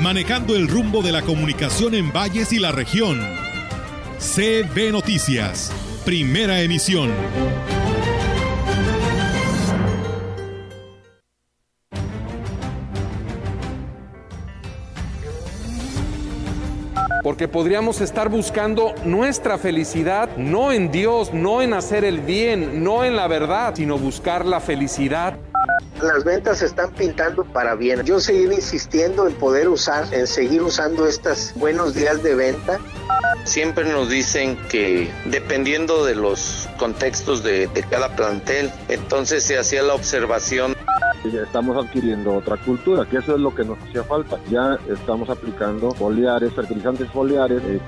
manejando el rumbo de la comunicación en valles y la región. CB Noticias, primera emisión. porque podríamos estar buscando nuestra felicidad no en Dios, no en hacer el bien, no en la verdad, sino buscar la felicidad. Las ventas se están pintando para bien. Yo seguiré insistiendo en poder usar, en seguir usando estos buenos días de venta. Siempre nos dicen que dependiendo de los contextos de, de cada plantel, entonces se hacía la observación ya estamos adquiriendo otra cultura, que eso es lo que nos hacía falta. Ya estamos aplicando foliares, fertilizantes foliares. Eh.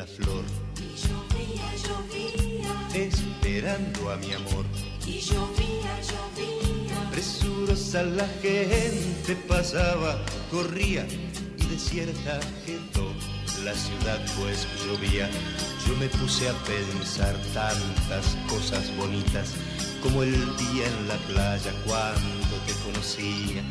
Y llovía, llovía. Esperando a mi amor. Y llovía, llovía. Presurosa la gente pasaba, corría y desierta quedó la ciudad pues llovía, yo me puse a pensar tantas cosas bonitas como el día en la playa cuando te conocía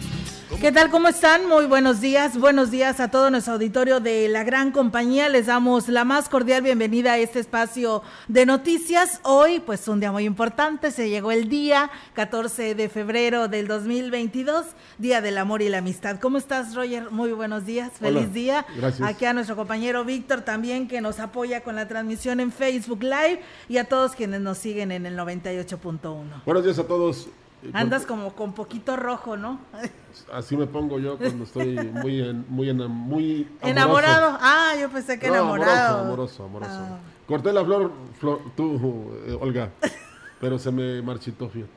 ¿Qué tal? ¿Cómo están? Muy buenos días. Buenos días a todo nuestro auditorio de la gran compañía. Les damos la más cordial bienvenida a este espacio de noticias. Hoy, pues un día muy importante. Se llegó el día 14 de febrero del 2022, Día del Amor y la Amistad. ¿Cómo estás, Roger? Muy buenos días. Feliz día. Gracias. Aquí a nuestro compañero Víctor también que nos apoya con la transmisión en Facebook Live y a todos quienes nos siguen en el 98.1. Buenos días a todos. Andas como con poquito rojo, ¿no? Así me pongo yo cuando estoy muy en, muy en, muy amoroso. enamorado. Ah, yo pensé que No, enamorado. Amoroso, amoroso, amoroso. Ah. Corté la flor, flor tú, eh, Olga, pero se me marchitó, fíjate.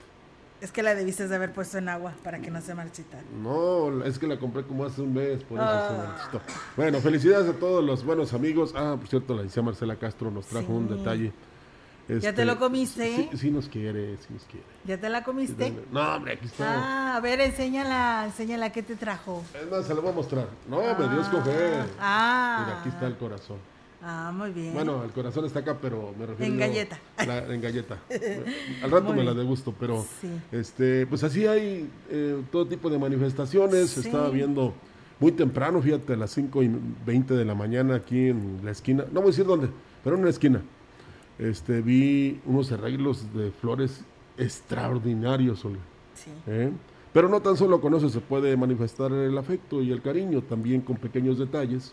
Es que la debiste de haber puesto en agua para que no se marchitara. No, es que la compré como hace un mes, por eso Ah. se marchitó. Bueno, felicidades a todos los buenos amigos. Ah, por cierto, la licenciada Marcela Castro nos trajo Sí. un detalle. ¿Ya Este, te lo comiste? Sí, sí nos quiere, sí nos quiere. ¿Ya te la comiste? No, hombre, aquí está. Ah, a ver, enséñala, enséñala qué te trajo. Es más, se lo voy a mostrar. No, me dio escoger. Ah. Mira, aquí está el corazón. Ah, muy bien. Bueno, el corazón está acá, pero me refiero. En galleta. la- en galleta. Al rato Muy me la degusto, pero Sí. este, pues así hay eh, todo tipo de manifestaciones. Sí. Estaba viendo muy temprano, fíjate, a las 5 y 20 de la mañana aquí en la esquina. No voy a decir dónde, pero en una esquina. Este, vi unos arreglos de flores extraordinarios, Olga. Sí. ¿eh? Pero no tan solo con eso se puede manifestar el afecto y el cariño, también con pequeños detalles,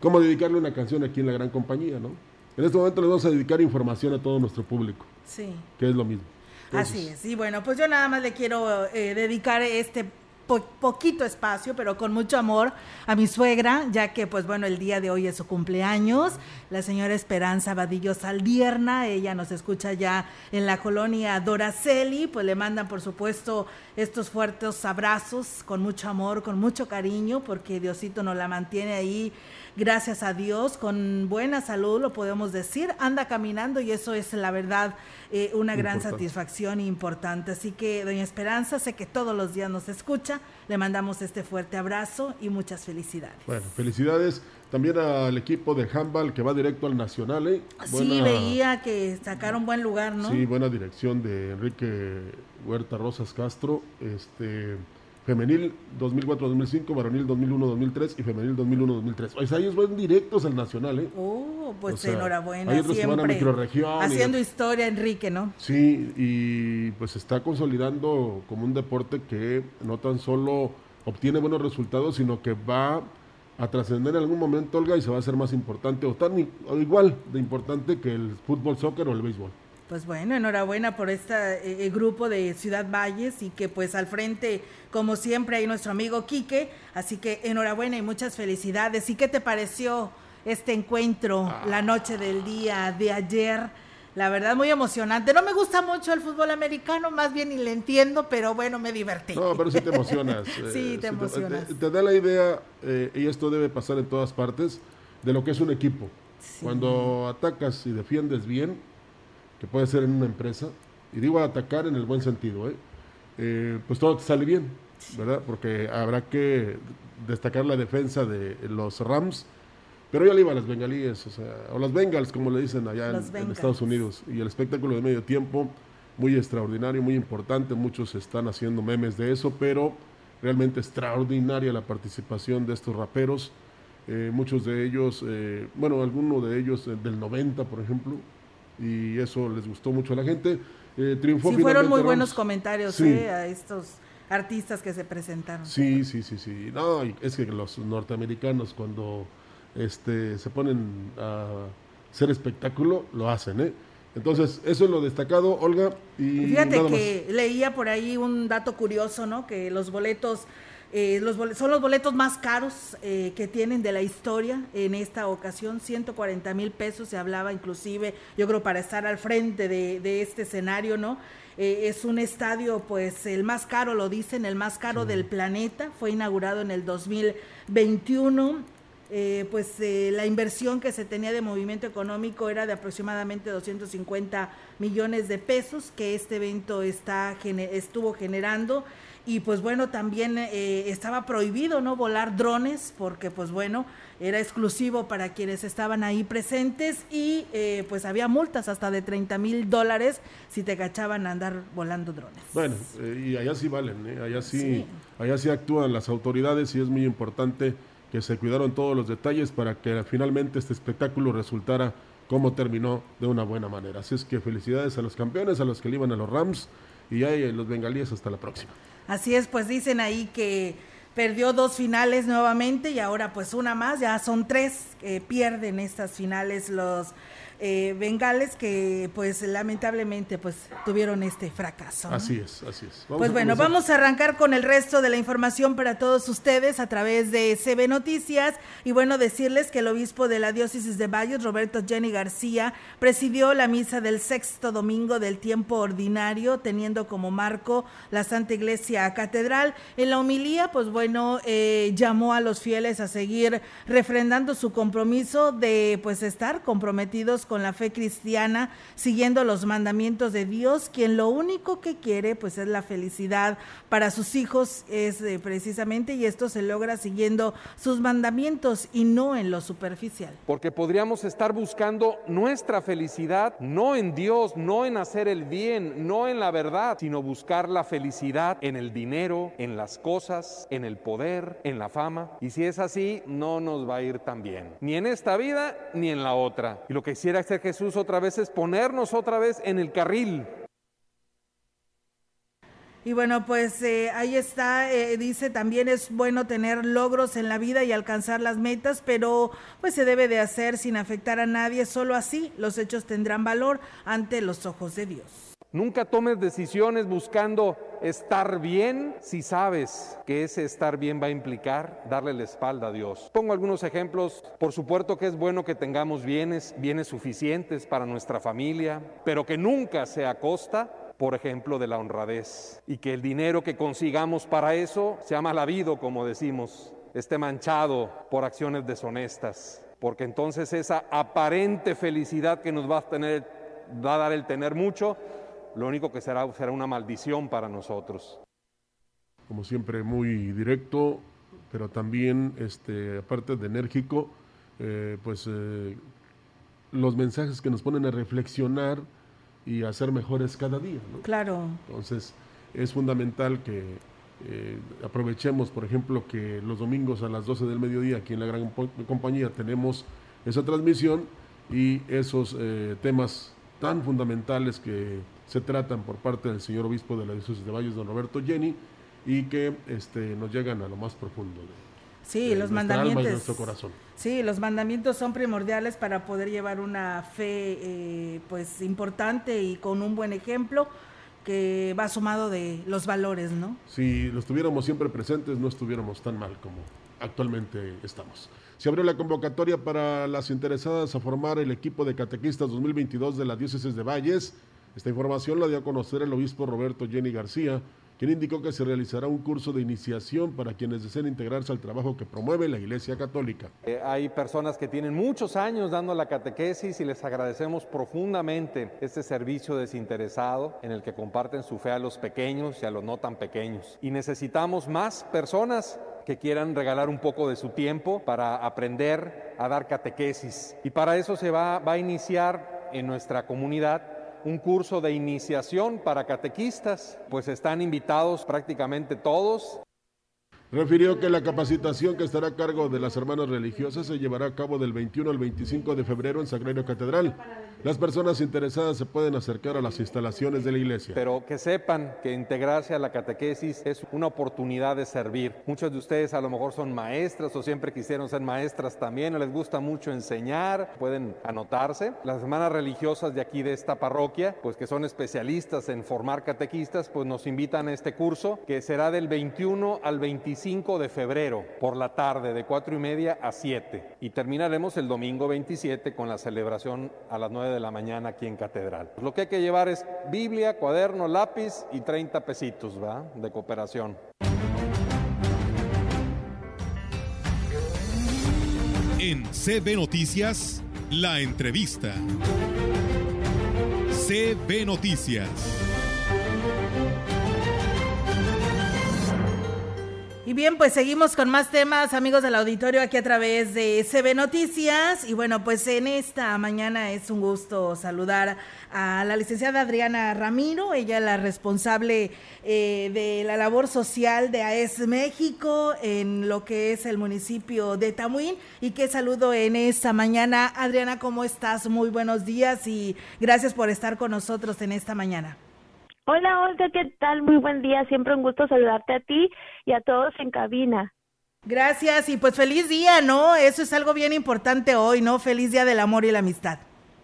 como dedicarle una canción aquí en la gran compañía, ¿no? En este momento les vamos a dedicar información a todo nuestro público, Sí. que es lo mismo. Así es. Y bueno, pues yo nada más le quiero eh, dedicar este po- poquito espacio, pero con mucho amor a mi suegra, ya que pues bueno, el día de hoy es su cumpleaños, la señora Esperanza Vadillo Saldierna, ella nos escucha ya en la colonia Doraceli, pues le mandan por supuesto estos fuertes abrazos con mucho amor, con mucho cariño, porque Diosito nos la mantiene ahí gracias a Dios, con buena salud, lo podemos decir, anda caminando y eso es la verdad eh, una gran Importante. satisfacción importante. Así que, doña Esperanza, sé que todos los días nos escucha, le mandamos este fuerte abrazo y muchas felicidades. Bueno, felicidades también al equipo de handball que va directo al Nacional. ¿eh? Sí, veía que sacaron buen lugar, ¿no? Sí, buena dirección de Enrique Huerta Rosas Castro. Este, femenil 2004-2005, varonil 2001-2003 y femenil 2001-2003. O sea, ellos van directos al Nacional, ¿eh? Oh, pues O sea, enhorabuena. hay otros que van a siempre microrregión y- Haciendo historia, Enrique, ¿no? Sí, y pues se está consolidando como un deporte que no tan solo obtiene buenos resultados, sino que va a trascender en algún momento, Olga, y se va a hacer más importante, o tan o igual de importante que el fútbol, soccer o el béisbol. Pues bueno, enhorabuena por este eh, grupo de Ciudad Valles y que pues al frente, como siempre, hay nuestro amigo Quique. Así que enhorabuena y muchas felicidades. ¿Y qué te pareció este encuentro la noche del día de ayer La verdad, muy emocionante. No me gusta mucho el fútbol americano, más bien ni le entiendo, pero bueno, me divertí. No, pero sí te emocionas. sí, eh, te emocionas. Te, da la idea, eh, y esto debe pasar en todas partes, de lo que es un equipo. Cuando atacas y defiendes bien, que puede ser en una empresa, y digo atacar en el buen sentido, ¿eh? pues todo te sale bien, ¿verdad? Porque habrá que destacar la defensa de los Rams pero yo le iba a las bengalíes, o sea, o las Bengals, como le dicen allá en, Estados Unidos. Y el espectáculo de medio tiempo, muy extraordinario, muy importante. Muchos están haciendo memes de eso, pero realmente extraordinaria la participación de estos raperos. Eh, muchos de ellos, eh, bueno, algunos de ellos eh, del 90, por ejemplo, y eso les gustó mucho a la gente. triunfó sí, fueron muy buenos comentarios a estos artistas que se presentaron. Sí, sí, sí, sí. No, es que los norteamericanos cuando este, se ponen a hacer espectáculo, lo hacen, ¿eh? Entonces, eso es lo destacado, Olga. Y Fíjate que leía por ahí un dato curioso, ¿no? Que los boletos, eh, los son los boletos más caros eh, que tienen de la historia en esta ocasión, 140 mil pesos, se hablaba inclusive, yo creo, para estar al frente de, este escenario, ¿no? Eh, es un estadio, pues, el más caro, lo dicen, el más caro del planeta, fue inaugurado en el 2021 eh, pues la inversión que se tenía de movimiento económico era de aproximadamente 250 millones de pesos que este evento está estuvo generando y pues bueno también eh, estaba prohibido no volar drones porque pues bueno era exclusivo para quienes estaban ahí presentes y pues había multas hasta de 30 mil dólares si te cachaban a andar volando drones. Bueno, y allá sí valen, allá sí, allá sí actúan las autoridades y es muy importante que se cuidaron todos los detalles para que finalmente este espectáculo resultara como terminó de una buena manera. Así es que felicidades a los campeones, a los que le iban a los Rams y a los bengalíes hasta la próxima. Así es, pues dicen ahí que perdió dos finales nuevamente y ahora pues una más, ya son tres que pierden estas finales los eh, bengales que pues lamentablemente pues tuvieron este fracaso. Así es, así es. pues bueno, vamos a arrancar con el resto de la información para todos ustedes a través de CB Noticias y bueno, decirles que el obispo de la diócesis de Valles, Roberto Jenny García, presidió la misa del sexto domingo del tiempo ordinario, teniendo como marco la Santa Iglesia Catedral. En la homilía, pues bueno, eh, llamó a los fieles a seguir refrendando su compromiso de pues estar comprometidos con la fe cristiana, siguiendo los mandamientos de Dios, quien lo único que quiere pues es la felicidad para sus hijos, es eh, precisamente, y esto se logra siguiendo sus mandamientos y no en lo superficial. Porque podríamos estar buscando nuestra felicidad no en Dios, no en hacer el bien, no en la verdad, sino buscar la felicidad en el dinero, en las cosas, en el poder, en la fama. Y si es así, no nos va a ir tan bien, ni en esta vida ni en la otra. Y lo que quisiera hacer Jesús otra vez es ponernos otra vez en el carril. Y bueno, pues eh, ahí está, eh, dice también es bueno tener logros en la vida y alcanzar las metas, pero pues se debe de hacer sin afectar a nadie, solo así los hechos tendrán valor ante los ojos de Dios. Nunca tomes decisiones buscando estar bien si sabes que ese estar bien va a implicar darle la espalda a Dios. Pongo algunos ejemplos. Por supuesto que es bueno que tengamos bienes, bienes suficientes para nuestra familia, pero que nunca sea costa por ejemplo, de la honradez. Y que el dinero que consigamos para eso sea mal habido, como decimos, esté manchado por acciones deshonestas. Porque entonces esa aparente felicidad que nos va a dar el tener mucho, lo único que será será una maldición para nosotros. Como siempre, muy directo, pero también, este, aparte de enérgico, eh, pues eh, los mensajes que nos ponen a reflexionar y a ser mejores cada día. Claro. Entonces, es fundamental que eh, aprovechemos, por ejemplo, que los domingos a las 12 del mediodía aquí en la gran compañía tenemos esa transmisión y esos temas tan fundamentales que se tratan por parte del señor obispo de la diócesis de Valles, don Roberto Jenny, y que este, nos llegan a lo más profundo de, sí, los mandamientos, nuestro corazón. Sí, los mandamientos son primordiales para poder llevar una fe eh, pues importante y con un buen ejemplo que va sumado de los valores, ¿no? Si los tuviéramos siempre presentes, no estuviéramos tan mal como actualmente estamos. Se abrió la convocatoria para las interesadas a formar el equipo de catequistas 2022 de la diócesis de Valles. Esta información la dio a conocer el obispo Roberto Jenny García, quien indicó que se realizará un curso de iniciación para quienes deseen integrarse al trabajo que promueve la Iglesia Católica. Eh, hay personas que tienen muchos años dando la catequesis y les agradecemos profundamente este servicio desinteresado en el que comparten su fe a los pequeños y a los no tan pequeños. Y necesitamos más personas que quieran regalar un poco de su tiempo para aprender a dar catequesis. Y para eso se va, va a iniciar en nuestra comunidad un curso de iniciación para catequistas, pues están invitados prácticamente todos. Refirió que la capacitación que estará a cargo de las hermanas religiosas se llevará a cabo del 21 al 25 de febrero en Sagrario Catedral. Las personas interesadas se pueden acercar a las instalaciones de la iglesia. Pero que sepan que integrarse a la catequesis es una oportunidad de servir. Muchos de ustedes a lo mejor son maestras o siempre quisieron ser maestras también, les gusta mucho enseñar, pueden anotarse. Las hermanas religiosas de aquí de esta parroquia, pues que son especialistas en formar catequistas, pues nos invitan a este curso que será del 21 al 25 de febrero por la tarde de 4 y media a 7 y terminaremos el domingo 27 con la celebración a las 9 de la mañana aquí en Catedral. Lo que hay que llevar es Biblia, cuaderno, lápiz y 30 pesitos ¿va? de cooperación. En CB Noticias, la entrevista. CB Noticias. Y bien, pues seguimos con más temas, amigos del auditorio, aquí a través de CB Noticias. Y bueno, pues en esta mañana es un gusto saludar a la licenciada Adriana Ramiro, ella la responsable eh, de la labor social de AES México en lo que es el municipio de Tamuín. Y qué saludo en esta mañana. Adriana, ¿cómo estás? Muy buenos días y gracias por estar con nosotros en esta mañana. Hola Olga, ¿qué tal? Muy buen día, siempre un gusto saludarte a ti y a todos en cabina. Gracias y pues feliz día, ¿no? Eso es algo bien importante hoy, ¿no? Feliz día del amor y la amistad.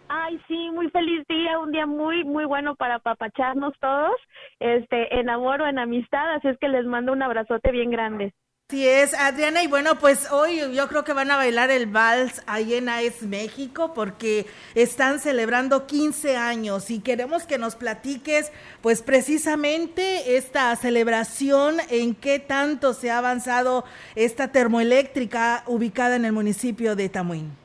Ay, sí, muy feliz día, un día muy, muy bueno para papacharnos todos, este, en amor o en amistad, así es que les mando un abrazote bien grande. Así es, Adriana, y bueno, pues hoy yo creo que van a bailar el vals ahí en México porque están celebrando 15 años y queremos que nos platiques pues precisamente esta celebración, en qué tanto se ha avanzado esta termoeléctrica ubicada en el municipio de Tamuín.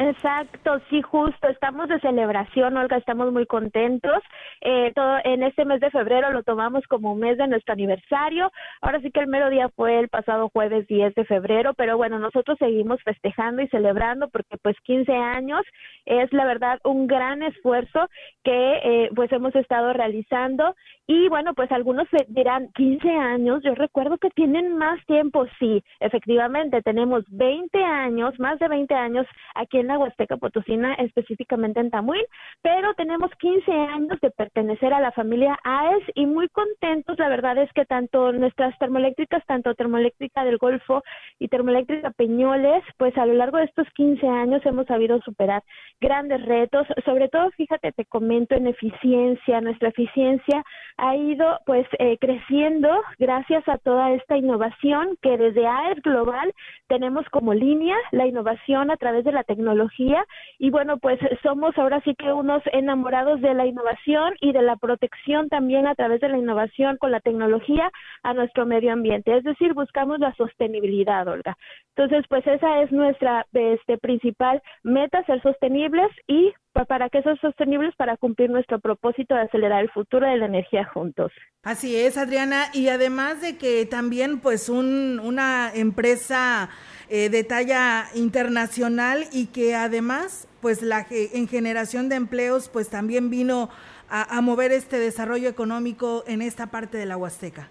Exacto, sí, justo. Estamos de celebración, Olga, estamos muy contentos. Eh, todo, en este mes de febrero lo tomamos como mes de nuestro aniversario. Ahora sí que el mero día fue el pasado jueves 10 de febrero, pero bueno, nosotros seguimos festejando y celebrando porque pues 15 años es la verdad un gran esfuerzo que eh, pues hemos estado realizando y bueno, pues algunos dirán 15 años, yo recuerdo que tienen más tiempo, sí, efectivamente, tenemos 20 años, más de 20 años aquí en la Huasteca Potosina, específicamente en Tamuín, pero tenemos 15 años de pertenecer a la familia AES y muy contentos, la verdad es que tanto nuestras termoeléctricas, tanto termoeléctrica del Golfo y termoeléctrica Peñoles, pues a lo largo de estos 15 años hemos sabido superar grandes retos, sobre todo, fíjate, te comento en eficiencia, nuestra eficiencia ha ido pues eh, creciendo gracias a toda esta innovación que desde AES Global tenemos como línea, la innovación a través de la tecnología y bueno pues somos ahora sí que unos enamorados de la innovación y de la protección también a través de la innovación con la tecnología a nuestro medio ambiente, es decir, buscamos la sostenibilidad, Olga. Entonces pues esa es nuestra este principal meta, ser sostenibles y para que sean sostenibles para cumplir nuestro propósito de acelerar el futuro de la energía juntos. Así es, Adriana, y además de que también pues un, una empresa eh, de talla internacional y que además pues la en generación de empleos pues también vino a, a mover este desarrollo económico en esta parte de la Huasteca.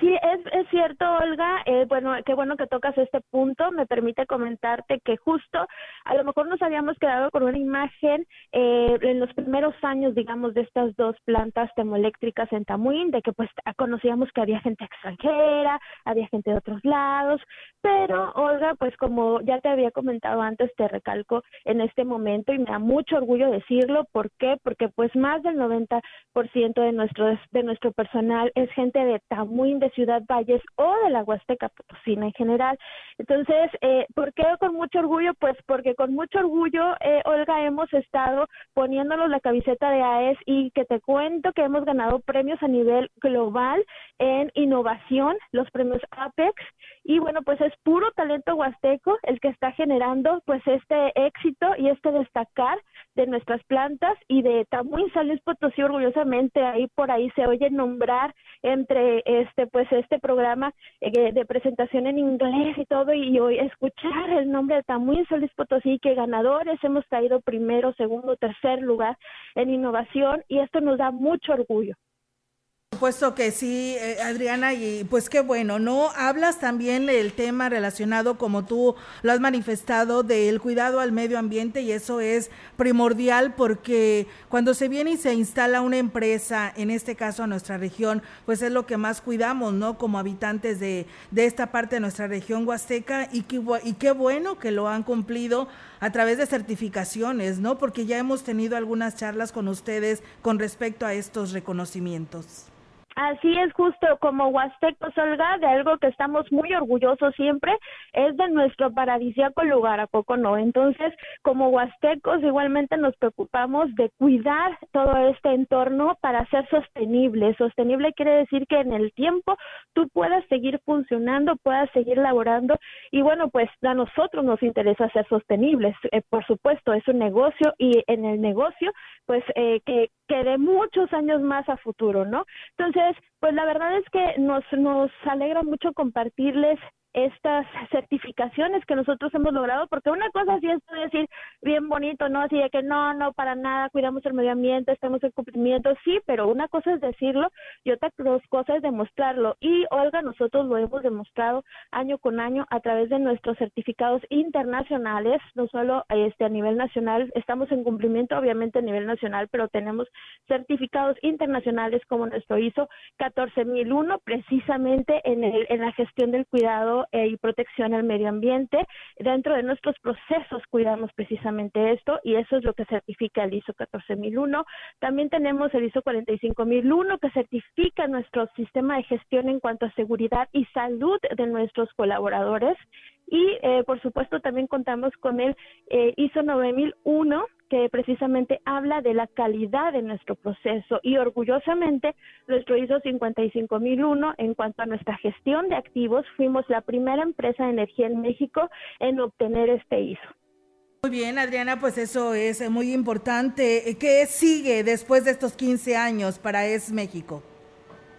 Sí, es, es cierto, Olga. Eh, bueno, qué bueno que tocas este punto. Me permite comentarte que justo a lo mejor nos habíamos quedado con una imagen eh, en los primeros años, digamos, de estas dos plantas termoeléctricas en Tamuín, de que pues conocíamos que había gente extranjera, había gente de otros lados, pero Olga, pues como ya te había comentado antes, te recalco en este momento y me da mucho orgullo decirlo. ¿Por qué? Porque pues más del 90% de nuestro, de nuestro personal es gente de Tamuín, de Ciudad Valles o de la Huasteca Potosina en general. Entonces, eh, ¿por qué con mucho orgullo? Pues porque con mucho orgullo, eh, Olga, hemos estado poniéndonos la camiseta de AES y que te cuento que hemos ganado premios a nivel global en innovación, los premios APEX, y bueno, pues es puro talento huasteco el que está generando pues este éxito y este destacar de nuestras plantas y de Tamuín San Potosí orgullosamente ahí por ahí se oye nombrar entre este pues este programa eh, de presentación en inglés y todo y hoy escuchar el nombre de Tamuín Luis Potosí que ganadores hemos traído primero, segundo, tercer lugar en innovación y esto nos da mucho orgullo supuesto que sí, eh, Adriana, y pues qué bueno, ¿no? Hablas también del tema relacionado, como tú lo has manifestado, del cuidado al medio ambiente y eso es primordial porque cuando se viene y se instala una empresa, en este caso a nuestra región, pues es lo que más cuidamos, ¿no? Como habitantes de, de esta parte de nuestra región huasteca y, qué, y qué bueno que lo han cumplido a través de certificaciones, ¿no? Porque ya hemos tenido algunas charlas con ustedes con respecto a estos reconocimientos. Así es justo como Huastecos, Olga, de algo que estamos muy orgullosos siempre, es de nuestro paradisíaco lugar, ¿a poco no? Entonces, como Huastecos, igualmente nos preocupamos de cuidar todo este entorno para ser sostenible. Sostenible quiere decir que en el tiempo tú puedas seguir funcionando, puedas seguir laborando y bueno, pues a nosotros nos interesa ser sostenibles. Eh, por supuesto, es un negocio y en el negocio, pues eh, que, que de muchos años más a futuro, ¿no? Entonces, pues la verdad es que nos, nos alegra mucho compartirles estas certificaciones que nosotros hemos logrado, porque una cosa sí es decir bien bonito, ¿no? Así de que no, no, para nada, cuidamos el medio ambiente, estamos en cumplimiento, sí, pero una cosa es decirlo y otra cosa es demostrarlo. Y Olga, nosotros lo hemos demostrado año con año a través de nuestros certificados internacionales, no solo este a nivel nacional, estamos en cumplimiento obviamente a nivel nacional, pero tenemos certificados internacionales como nuestro ISO 14001 precisamente en, el, en la gestión del cuidado y protección al medio ambiente. Dentro de nuestros procesos cuidamos precisamente esto y eso es lo que certifica el ISO 14001. También tenemos el ISO 45001 que certifica nuestro sistema de gestión en cuanto a seguridad y salud de nuestros colaboradores. Y eh, por supuesto también contamos con el eh, ISO 9001 que precisamente habla de la calidad de nuestro proceso y orgullosamente nuestro ISO 55001 en cuanto a nuestra gestión de activos fuimos la primera empresa de energía en México en obtener este ISO. Muy bien, Adriana, pues eso es muy importante. ¿Qué sigue después de estos 15 años para Es México?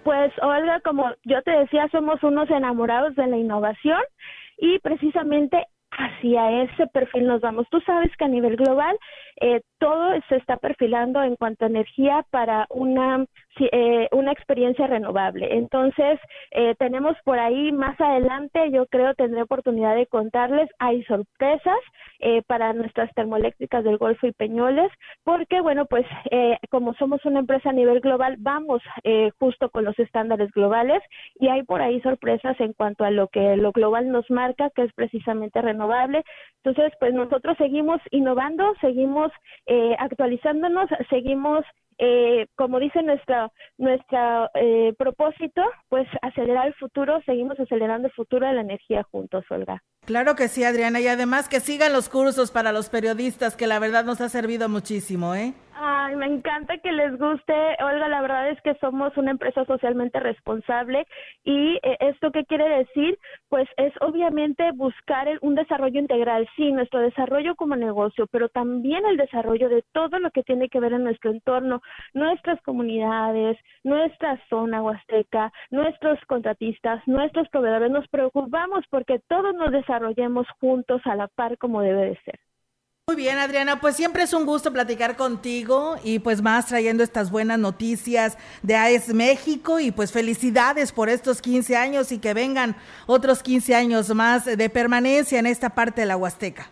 Pues Olga, como yo te decía, somos unos enamorados de la innovación y precisamente hacia ese perfil nos vamos. Tú sabes que a nivel global eh, todo se está perfilando en cuanto a energía para una, eh, una experiencia renovable. Entonces, eh, tenemos por ahí más adelante, yo creo, tendré oportunidad de contarles, hay sorpresas para nuestras termoeléctricas del Golfo y Peñoles, porque, bueno, pues como somos una empresa a nivel global, vamos justo con los estándares globales y hay por ahí sorpresas en cuanto a lo que lo global nos marca, que es precisamente renovable. Entonces, pues nosotros seguimos innovando, seguimos eh, actualizándonos, seguimos, eh, como dice nuestra, nuestra eh, propósito, pues acelerar el futuro, seguimos acelerando el futuro de la energía juntos, Olga. Claro que sí, Adriana, y además que sigan los cursos para los periodistas, que la verdad nos ha servido muchísimo, ¿eh? Ay, me encanta que les guste. Olga, la verdad es que somos una empresa socialmente responsable y eh, esto qué quiere decir? Pues es obviamente buscar un desarrollo integral, sí, nuestro desarrollo como negocio, pero también el desarrollo de todo lo que tiene que ver en nuestro entorno, nuestras comunidades, nuestra zona huasteca, nuestros contratistas, nuestros proveedores. Nos preocupamos porque todos nos desarrollemos juntos a la par como debe de ser. Muy bien, Adriana, pues siempre es un gusto platicar contigo y pues más trayendo estas buenas noticias de AES México y pues felicidades por estos 15 años y que vengan otros 15 años más de permanencia en esta parte de la Huasteca.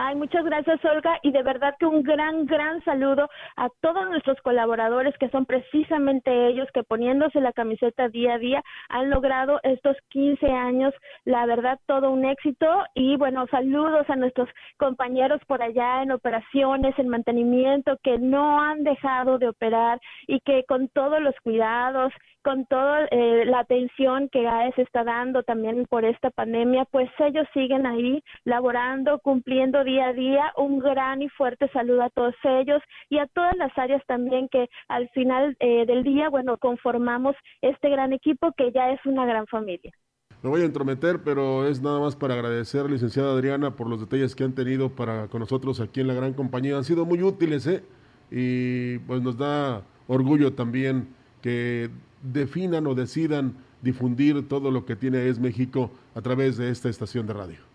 Ay, muchas gracias, Olga, y de verdad que un gran, gran saludo a todos nuestros colaboradores que son precisamente ellos que poniéndose la camiseta día a día han logrado estos 15 años, la verdad, todo un éxito. Y bueno, saludos a nuestros compañeros por allá en operaciones, en mantenimiento, que no han dejado de operar y que con todos los cuidados, con toda eh, la atención que GAES está dando también por esta pandemia, pues ellos siguen ahí laborando, cumpliendo día a día. Un gran y fuerte saludo a todos ellos y a todas las áreas también que al final eh, del día, bueno, conformamos este gran equipo que ya es una gran familia. Me voy a entrometer, pero es nada más para agradecer, licenciada Adriana, por los detalles que han tenido para con nosotros aquí en la gran compañía. Han sido muy útiles, ¿eh? Y pues nos da orgullo también que definan o decidan difundir todo lo que tiene Es México a través de esta estación de radio.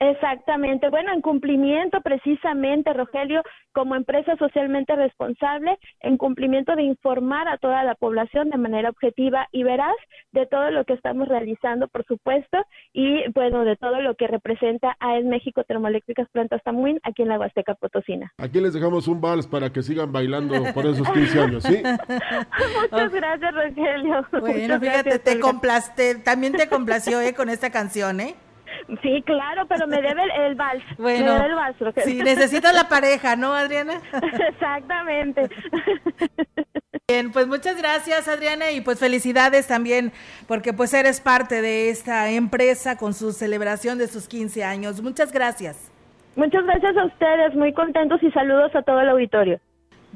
Exactamente. Bueno, en cumplimiento precisamente, Rogelio, como empresa socialmente responsable, en cumplimiento de informar a toda la población de manera objetiva y veraz de todo lo que estamos realizando, por supuesto, y bueno, de todo lo que representa a Es México Termoeléctricas Plantas Tamuín aquí en la Huasteca Potosina. Aquí les dejamos un vals para que sigan bailando por esos 15 años, ¿sí? Muchas gracias, Rogelio. Bueno, fíjate, te complaste, también te complació ¿eh? con esta canción, ¿eh? Sí, claro, pero me debe el, vals. Bueno, me debe el vals, sí, necesitas la pareja, ¿no, Adriana? Exactamente. Bien, pues muchas gracias, Adriana, y pues felicidades también, porque pues eres parte de esta empresa con su celebración de sus 15 años. Muchas gracias. Muchas gracias a ustedes, muy contentos y saludos a todo el auditorio.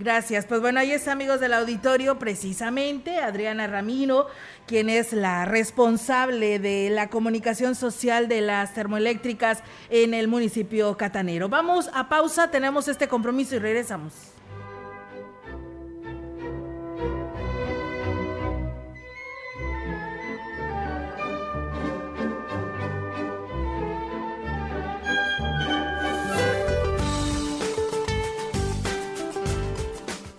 Gracias. Pues bueno, ahí está, amigos del auditorio, precisamente Adriana Ramiro, quien es la responsable de la comunicación social de las termoeléctricas en el municipio catanero. Vamos a pausa, tenemos este compromiso y regresamos.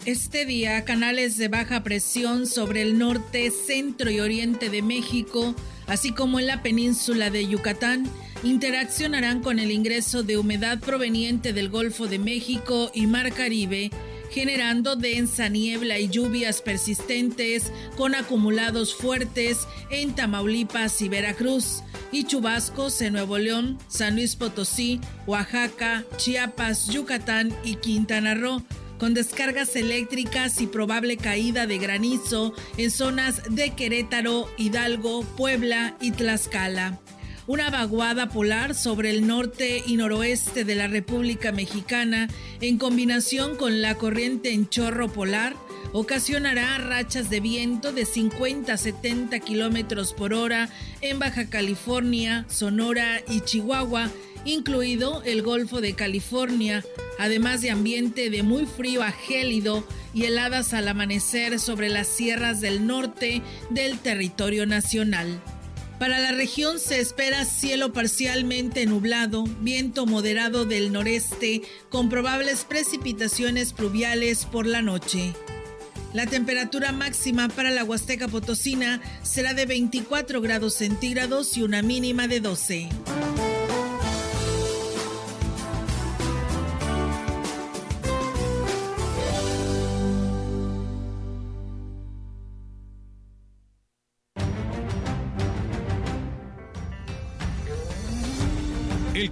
Este día, canales de baja presión sobre el norte, centro y oriente de México, así como en la península de Yucatán, interaccionarán con el ingreso de humedad proveniente del Golfo de México y Mar Caribe, generando densa niebla y lluvias persistentes con acumulados fuertes en Tamaulipas y Veracruz, y chubascos en Nuevo León, San Luis Potosí, Oaxaca, Chiapas, Yucatán y Quintana Roo con descargas eléctricas y probable caída de granizo en zonas de Querétaro, Hidalgo, Puebla y Tlaxcala. Una vaguada polar sobre el norte y noroeste de la República Mexicana, en combinación con la corriente en chorro polar, ocasionará rachas de viento de 50 a 70 kilómetros por hora en Baja California, Sonora y Chihuahua incluido el Golfo de California, además de ambiente de muy frío a gélido y heladas al amanecer sobre las sierras del norte del territorio nacional. Para la región se espera cielo parcialmente nublado, viento moderado del noreste con probables precipitaciones pluviales por la noche. La temperatura máxima para la Huasteca Potosina será de 24 grados centígrados y una mínima de 12.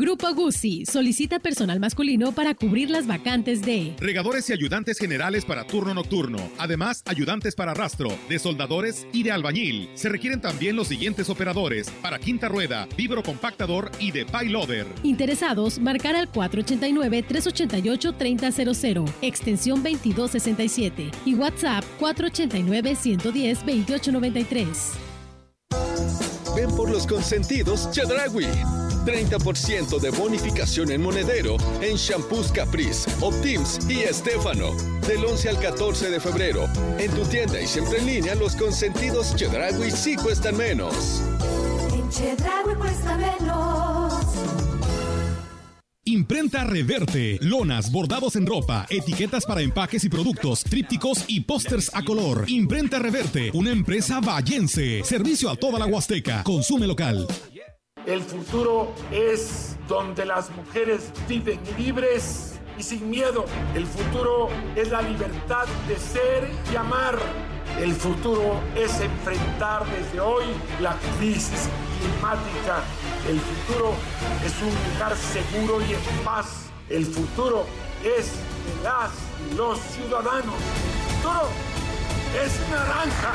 Grupo Guzzi solicita personal masculino para cubrir las vacantes de regadores y ayudantes generales para turno nocturno, además ayudantes para rastro, de soldadores y de albañil. Se requieren también los siguientes operadores para quinta rueda, vibro compactador y de payloader. Interesados, marcar al 489-388-3000, extensión 2267 y WhatsApp 489-110-2893. Ven por los consentidos Chedragui 30% de bonificación en monedero en Shampoos Caprice, Optims y Estefano. Del 11 al 14 de febrero. En tu tienda y siempre en línea, los consentidos Chedragui sí cuestan menos. En Chedragui cuesta menos. Imprenta Reverte, lonas, bordados en ropa, etiquetas para empaques y productos, trípticos y pósters a color. Imprenta Reverte, una empresa vallense. Servicio a toda la Huasteca. Consume local. El futuro es donde las mujeres viven libres y sin miedo. El futuro es la libertad de ser y amar. El futuro es enfrentar desde hoy la crisis climática. El futuro es un lugar seguro y en paz. El futuro es las y los ciudadanos. El futuro es naranja.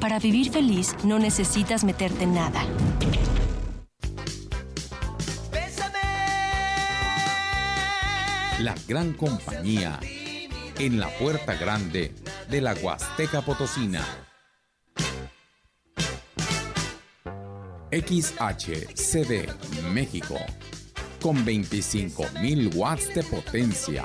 Para vivir feliz no necesitas meterte en nada. La gran compañía en la puerta grande de la Huasteca Potosina. XHCD México con 25.000 watts de potencia,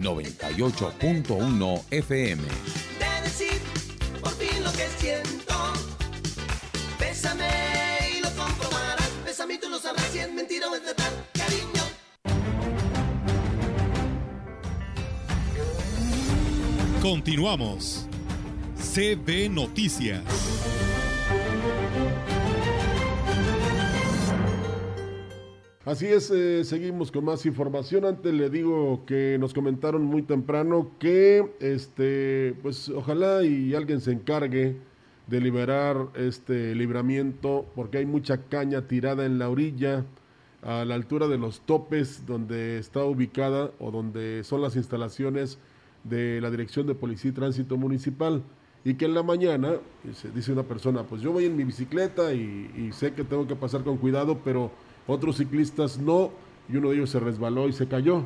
98.1 FM. De decir por fin lo que siento. Bésame y lo comprobarás. Bésame y tú lo sabrás si es mentira o es verdad, cariño. Continuamos. CB Noticias. Así es, eh, seguimos con más información. Antes le digo que nos comentaron muy temprano que, este, pues ojalá y alguien se encargue de liberar este libramiento, porque hay mucha caña tirada en la orilla, a la altura de los topes donde está ubicada o donde son las instalaciones de la Dirección de Policía y Tránsito Municipal. Y que en la mañana, dice, una persona, pues yo voy en mi bicicleta y sé que tengo que pasar con cuidado, pero otros ciclistas no, y uno de ellos se resbaló y se cayó,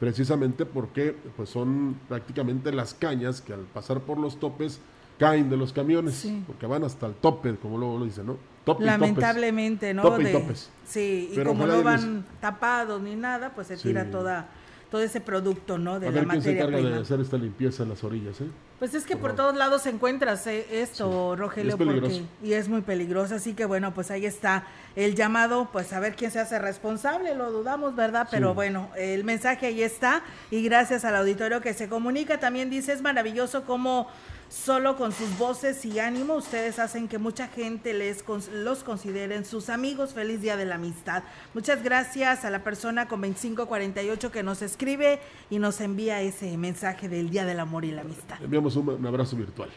precisamente porque pues son prácticamente las cañas que al pasar por los topes caen de los camiones, Sí. porque van hasta el tope, como luego lo dicen, ¿no? Tope y topes. Lamentablemente, ¿no? Tope y De- topes. Sí, y Pero como no y van tapados ni nada, pues se tira Sí. toda todo ese producto, ¿no? De A la ver quién se materia encarga de hacer esta limpieza en las orillas, ¿eh? Pues es que por todos lados encuentras eh, esto, Rogelio, es peligroso. porque y es muy peligroso, así que bueno, pues ahí está el llamado, pues a ver quién se hace responsable, lo dudamos, ¿verdad? Pero Sí. bueno, el mensaje ahí está y gracias al auditorio que se comunica, también dice, es maravilloso cómo solo con sus voces y ánimo ustedes hacen que mucha gente les cons- los consideren sus amigos. Feliz Día de la Amistad. Muchas gracias a la persona con 2548 que nos escribe y nos envía ese mensaje del Día del Amor y la Amistad. Enviamos un, un abrazo virtual.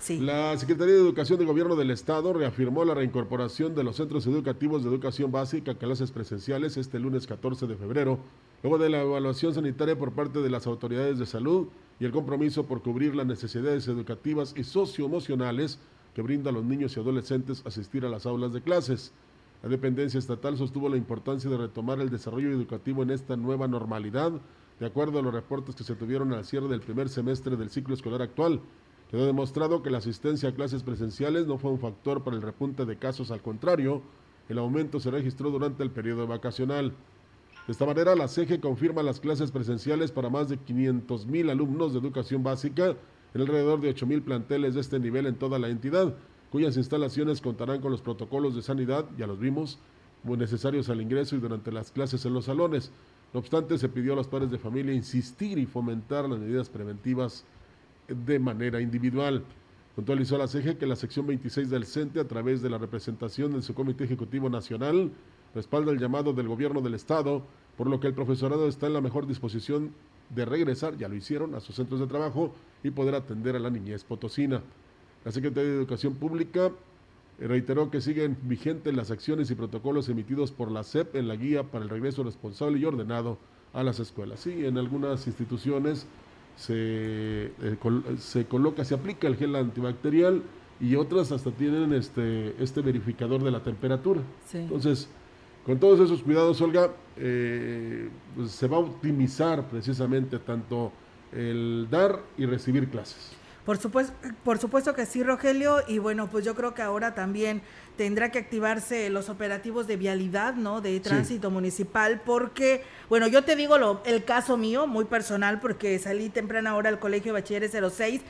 Sí. La Secretaría de Educación del Gobierno del Estado reafirmó la reincorporación de los centros educativos de educación básica a clases presenciales este lunes 14 de febrero, luego de la evaluación sanitaria por parte de las autoridades de salud y el compromiso por cubrir las necesidades educativas y socioemocionales que brinda a los niños y adolescentes asistir a las aulas de clases. La dependencia estatal sostuvo la importancia de retomar el desarrollo educativo en esta nueva normalidad, de acuerdo a los reportes que se tuvieron al cierre del primer semestre del ciclo escolar actual. Quedó demostrado que la asistencia a clases presenciales no fue un factor para el repunte de casos, al contrario, el aumento se registró durante el periodo vacacional. De esta manera, la CEGE confirma las clases presenciales para más de 500 mil alumnos de educación básica en alrededor de 8 mil planteles de este nivel en toda la entidad, cuyas instalaciones contarán con los protocolos de sanidad, ya los vimos, muy necesarios al ingreso y durante las clases en los salones. No obstante, se pidió a los padres de familia insistir y fomentar las medidas preventivas de manera individual. Puntualizó la CEGE que la sección 26 del CENTE, a través de la representación de su Comité Ejecutivo Nacional, respalda el llamado del gobierno del Estado, por lo que el profesorado está en la mejor disposición de regresar, ya lo hicieron, a sus centros de trabajo y poder atender a la niñez potosina. La Secretaría de Educación Pública reiteró que siguen vigentes las acciones y protocolos emitidos por la SEP en la guía para el regreso responsable y ordenado a las escuelas. Sí, en algunas instituciones se, eh, se coloca, se aplica el gel antibacterial y otras hasta tienen este, este verificador de la temperatura. Entonces, con todos esos cuidados, Olga, eh, pues se va a optimizar precisamente tanto el dar y recibir clases. Por supuesto, por supuesto que sí, Rogelio, y bueno, pues yo creo que ahora también tendrá que activarse los operativos de vialidad, ¿no? De tránsito municipal, porque, bueno, yo te digo lo, el caso mío, muy personal, porque salí temprana hora al colegio de bachilleres 06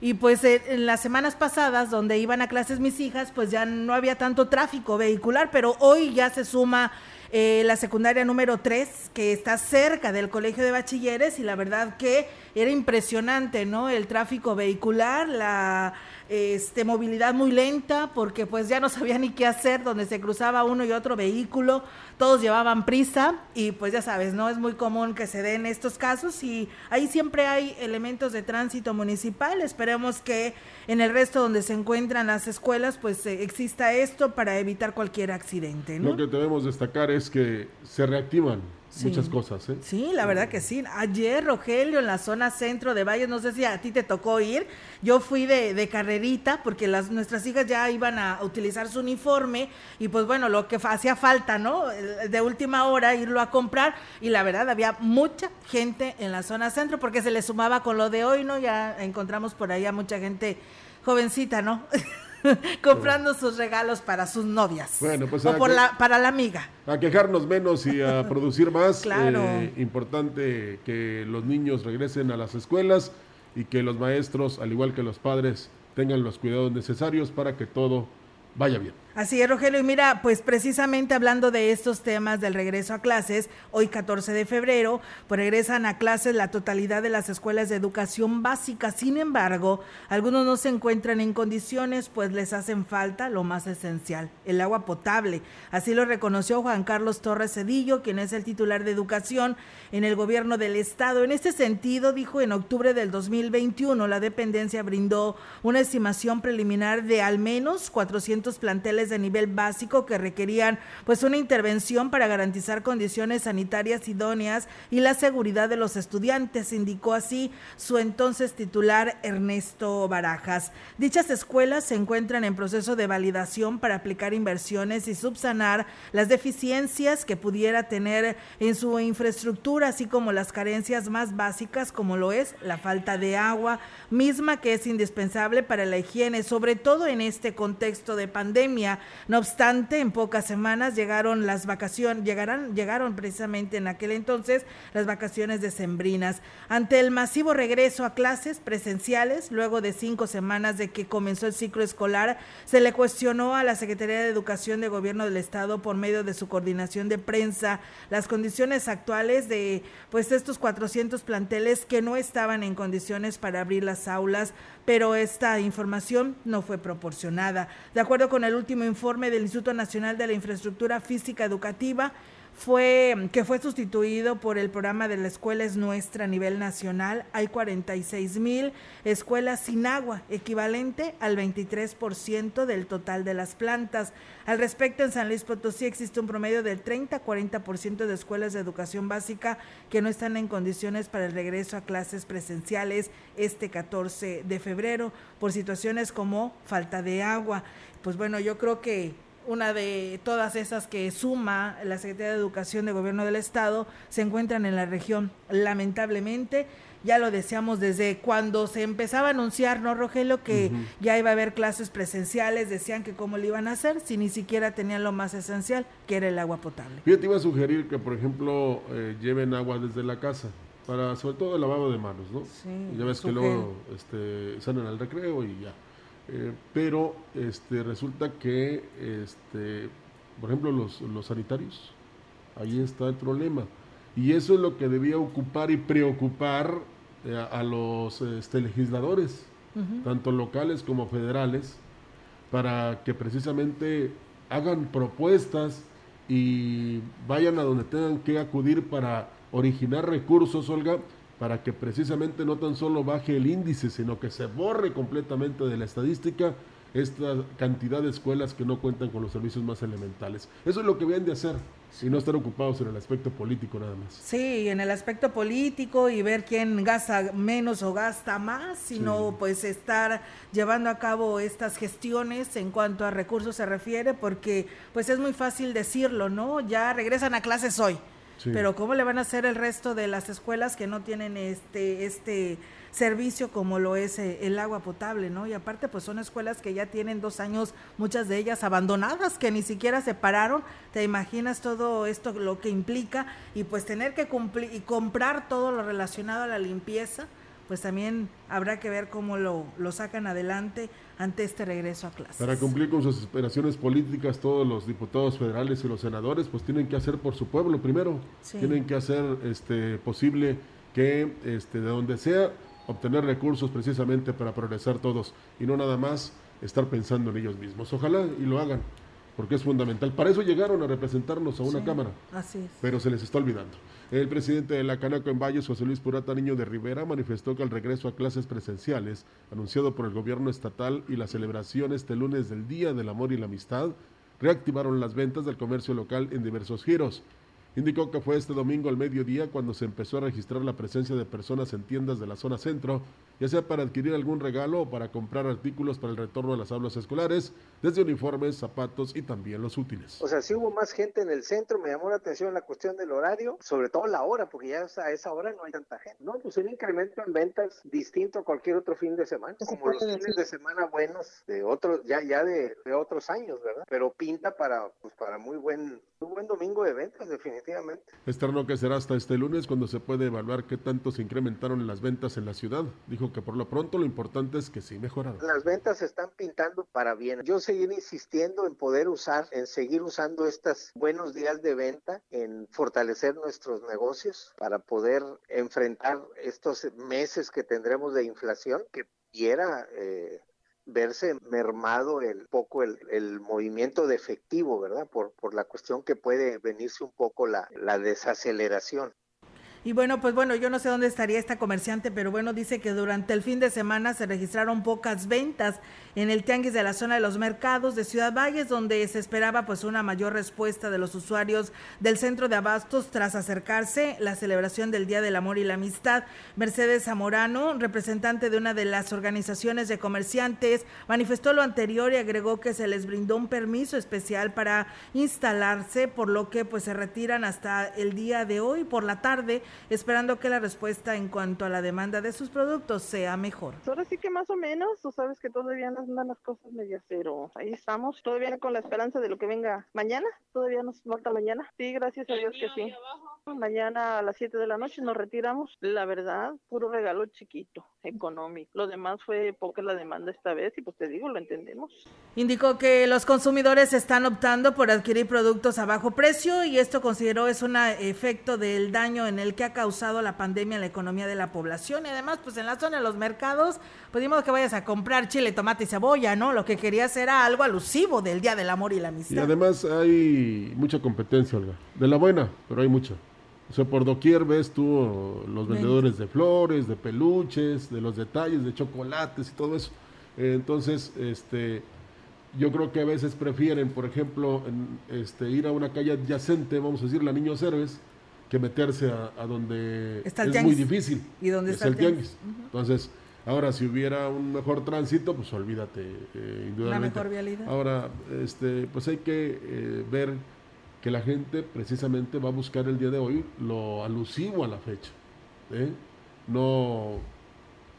y pues eh, en las semanas pasadas, donde iban a clases mis hijas, pues ya no había tanto tráfico vehicular, pero hoy ya se suma eh, la secundaria número 3, que está cerca del colegio de bachilleres, y la verdad que era impresionante, ¿no? El tráfico vehicular, la este, movilidad muy lenta, porque pues ya no sabía ni qué hacer, donde se cruzaba uno y otro vehículo, todos llevaban prisa y pues ya sabes, no es muy común que se den estos casos y ahí siempre hay elementos de tránsito municipal, esperemos que en el resto donde se encuentran las escuelas pues eh, exista esto para evitar cualquier accidente. Lo que debemos destacar es que se reactivan muchas cosas. ¿eh? Sí, la verdad que sí. Ayer, Rogelio, en la zona centro de Valles, no sé si a ti te tocó ir, yo fui de, de carrerita porque las, nuestras hijas ya iban a utilizar su uniforme y pues bueno, lo que hacía falta, ¿no? De última hora irlo a comprar y la verdad había mucha gente en la zona centro porque se le sumaba con lo de hoy, ¿no? Ya encontramos por ahí a mucha gente jovencita, ¿no? comprando sus regalos para sus novias. Bueno, pues o por la, para la amiga. A quejarnos menos y a producir más. claro. Eh, importante que los niños regresen a las escuelas y que los maestros, al igual que los padres, tengan los cuidados necesarios para que todo vaya bien. Así es, Rogelio. Y mira, pues precisamente hablando de estos temas del regreso a clases, hoy 14 de febrero, pues regresan a clases la totalidad de las escuelas de educación básica. Sin embargo, algunos no se encuentran en condiciones, pues les hacen falta lo más esencial, el agua potable. Así lo reconoció Juan Carlos Torres Cedillo, quien es el titular de educación en el gobierno del estado. En este sentido, dijo en octubre del 2021, la dependencia brindó una estimación preliminar de al menos 400 planteles de nivel básico que requerían pues una intervención para garantizar condiciones sanitarias idóneas y la seguridad de los estudiantes, indicó así su entonces titular Ernesto Barajas. Dichas escuelas se encuentran en proceso de validación para aplicar inversiones y subsanar las deficiencias que pudiera tener en su infraestructura, así como las carencias más básicas como lo es la falta de agua, misma que es indispensable para la higiene, sobre todo en este contexto de pandemia no obstante, en pocas semanas llegaron las vacaciones, llegarán, llegaron precisamente en aquel entonces las vacaciones decembrinas. Ante el masivo regreso a clases presenciales, luego de cinco semanas de que comenzó el ciclo escolar, se le cuestionó a la Secretaría de Educación de Gobierno del Estado por medio de su coordinación de prensa las condiciones actuales de pues estos 400 planteles que no estaban en condiciones para abrir las aulas pero esta información no fue proporcionada. De acuerdo con el último informe del Instituto Nacional de la Infraestructura Física Educativa, fue que fue sustituido por el programa de la escuela es nuestra a nivel nacional. Hay 46 mil escuelas sin agua, equivalente al 23% del total de las plantas. Al respecto, en San Luis Potosí existe un promedio del 30-40% de escuelas de educación básica que no están en condiciones para el regreso a clases presenciales este 14 de febrero por situaciones como falta de agua. Pues bueno, yo creo que una de todas esas que suma la Secretaría de Educación de Gobierno del Estado, se encuentran en la región. Lamentablemente, ya lo decíamos desde cuando se empezaba a anunciar, ¿no, Rogelio? Que ya iba a haber clases presenciales, decían que cómo lo iban a hacer, si ni siquiera tenían lo más esencial, que era el agua potable. Yo te iba a sugerir que, por ejemplo, eh, lleven agua desde la casa, para sobre todo el lavado de manos, ¿no? Sí, ya ves que luego este, salen al recreo y ya eh, pero este, resulta que, este, por ejemplo, los, los sanitarios, ahí está el problema. Y eso es lo que debía ocupar y preocupar eh, a, los este, legisladores, tanto locales como federales, para que precisamente hagan propuestas y vayan a donde tengan que acudir para originar recursos, Olga, para que precisamente no tan solo baje el índice, sino que se borre completamente de la estadística esta cantidad de escuelas que no cuentan con los servicios más elementales. Eso es lo que deben de hacer y no estar ocupados en el aspecto político nada más. Sí, en el aspecto político y ver quién gasta menos o gasta más, sino pues estar llevando a cabo estas gestiones en cuanto a recursos se refiere, porque pues es muy fácil decirlo, ¿no? Ya regresan a clases hoy. Pero ¿cómo le van a hacer el resto de las escuelas que no tienen este este servicio como lo es eh, el agua potable, ¿no? Y aparte, pues son escuelas que ya tienen dos años, muchas de ellas abandonadas, que ni siquiera se pararon. Te imaginas todo esto, lo que implica, y pues tener que cumplir y comprar todo lo relacionado a la limpieza, pues también habrá que ver cómo lo, lo sacan adelante ante este regreso a clases. Para cumplir con sus aspiraciones políticas, todos los diputados federales y los senadores, pues tienen que hacer por su pueblo primero, tienen que hacer este posible que este de donde sea obtener recursos precisamente para progresar todos y no nada más estar pensando en ellos mismos. Ojalá y lo hagan, porque es fundamental. Para eso llegaron a representarnos a una cámara, así es. pero se les está olvidando. El presidente de la Canaco en Valles, José Luis Purata Niño de Rivera, manifestó que el regreso a clases presenciales, anunciado por el gobierno estatal y la celebración este lunes del Día del Amor y la Amistad, reactivaron las ventas del comercio local en diversos giros. Indicó que fue este domingo al mediodía cuando se empezó a registrar la presencia de personas en tiendas de la zona centro ya sea para adquirir algún regalo o para comprar artículos para el retorno a las aulas escolares, desde uniformes, zapatos y también los útiles. O sea, si hubo más gente en el centro, me llamó la atención la cuestión del horario, sobre todo la hora, porque ya a esa hora no hay tanta gente. No, pues un incremento en ventas distinto a cualquier otro fin de semana, como los fines de semana buenos de otros, ya, ya de, otros años, ¿verdad? Pero pinta para, pues para muy buen, muy buen domingo de ventas, definitivamente. Externo que será hasta este lunes cuando se puede evaluar qué tanto se incrementaron las ventas en la ciudad. Dijo que por lo pronto lo importante es que sí mejoraron. Las ventas se están pintando para bien. Yo seguir insistiendo en poder usar, en seguir usando estos buenos días de venta, en fortalecer nuestros negocios para poder enfrentar estos meses que tendremos de inflación que pudiera eh, verse mermado el poco el, el, movimiento de efectivo, ¿verdad? Por, la cuestión que puede venirse un poco la desaceleración. Y bueno, pues bueno, yo no sé dónde estaría esta comerciante, pero bueno, dice que durante el fin de semana se registraron pocas ventas en el tianguis de la zona de los mercados de Ciudad Valles, donde se esperaba pues una mayor respuesta de los usuarios del centro de abastos tras acercarse la celebración del Día del Amor y la Amistad. Mercedes Zamorano, representante de una de las organizaciones de comerciantes, manifestó lo anterior y agregó que se les brindó un permiso especial para instalarse, por lo que pues se retiran hasta el día de hoy por la tarde esperando que la respuesta en cuanto a la demanda de sus productos sea mejor. Ahora sí que más o menos, tú sabes que todavía andan las cosas medias, pero ahí estamos, todavía con la esperanza de lo que venga mañana, todavía nos falta mañana. Sí, gracias a Dios que sí. Mañana a las 7 de la noche nos retiramos. La verdad, puro regalo chiquito, económico. Lo demás fue poca la demanda esta vez y pues te digo, lo entendemos. Indicó que los consumidores están optando por adquirir productos a bajo precio y esto consideró es un efecto del daño en el que ha causado la pandemia en la economía de la población. Y además, pues en la zona de los mercados, pues dimos que vayas a comprar chile, tomate y cebolla, ¿no? Lo que querías era algo alusivo del Día del Amor y la Amistad. Y además hay mucha competencia, Olga. De la buena, pero hay mucha. O sea, por doquier ves tú los vendedores de flores, de peluches, de los detalles, de chocolates y todo eso. entonces, este, yo creo que a veces prefieren, por ejemplo, este, ir a una calle adyacente, vamos a decir, la Niño Cerves, que meterse a, donde es muy difícil. ¿Y dónde está el tianguis? Entonces, ahora si hubiera un mejor tránsito, pues olvídate, eh, indudablemente. La mejor vialidad. Ahora, este, pues hay que eh, ver que la gente precisamente va a buscar el día de hoy lo alusivo a la fecha. ¿eh? No,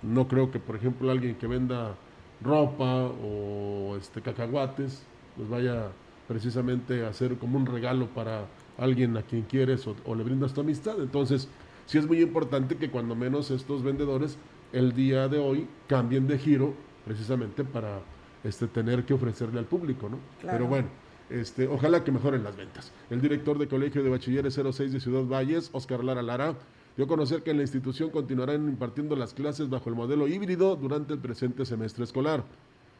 no creo que, por ejemplo, alguien que venda ropa o este cacahuates, pues vaya precisamente a hacer como un regalo para alguien a quien quieres o, le brindas tu amistad. Entonces, sí es muy importante que cuando menos estos vendedores el día de hoy cambien de giro precisamente para este, tener que ofrecerle al público, ¿no? Pero bueno, este, ojalá que mejoren las ventas. El director de Colegio de Bachilleres 06 de Ciudad Valles, Oscar Lara Lara, dio a conocer que en la institución continuarán impartiendo las clases bajo el modelo híbrido durante el presente semestre escolar.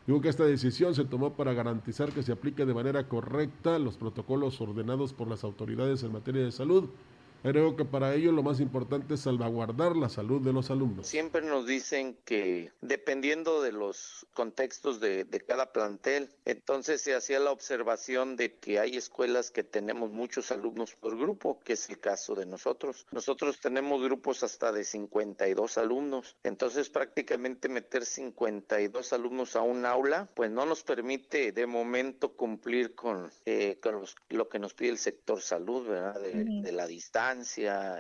Digo que esta decisión se tomó para garantizar que se aplique de manera correcta los protocolos ordenados por las autoridades en materia de salud Creo que para ello lo más importante es salvaguardar la salud de los alumnos. Siempre nos dicen que dependiendo de los contextos de, de, cada plantel, entonces se hacía la observación de que hay escuelas que tenemos muchos alumnos por grupo, que es el caso de nosotros. Nosotros tenemos grupos hasta de 52 alumnos, entonces prácticamente meter 52 alumnos a un aula, pues no nos permite de momento cumplir con, eh, con los, lo que nos pide el sector salud, ¿verdad? De, de la distancia